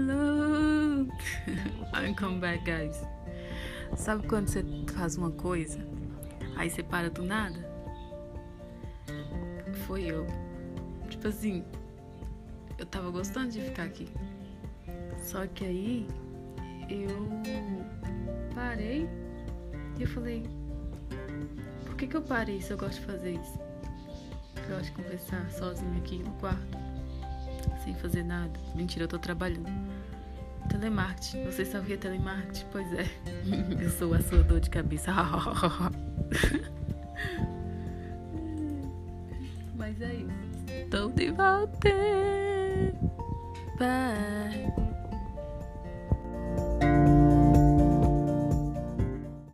I'm come back, guys. Sabe quando você faz uma coisa, aí você para do nada? Foi eu. Tipo assim, eu tava gostando de ficar aqui. Só que aí eu parei e eu falei, por que, que eu parei se eu gosto de fazer isso? Eu gosto de conversar sozinha aqui no quarto, sem fazer nada. Mentira, eu tô trabalhando. Telemarketing. Você sabia telemarketing? Pois é. Eu sou a sua dor de cabeça. Mas é isso. Estou de volta. Bye.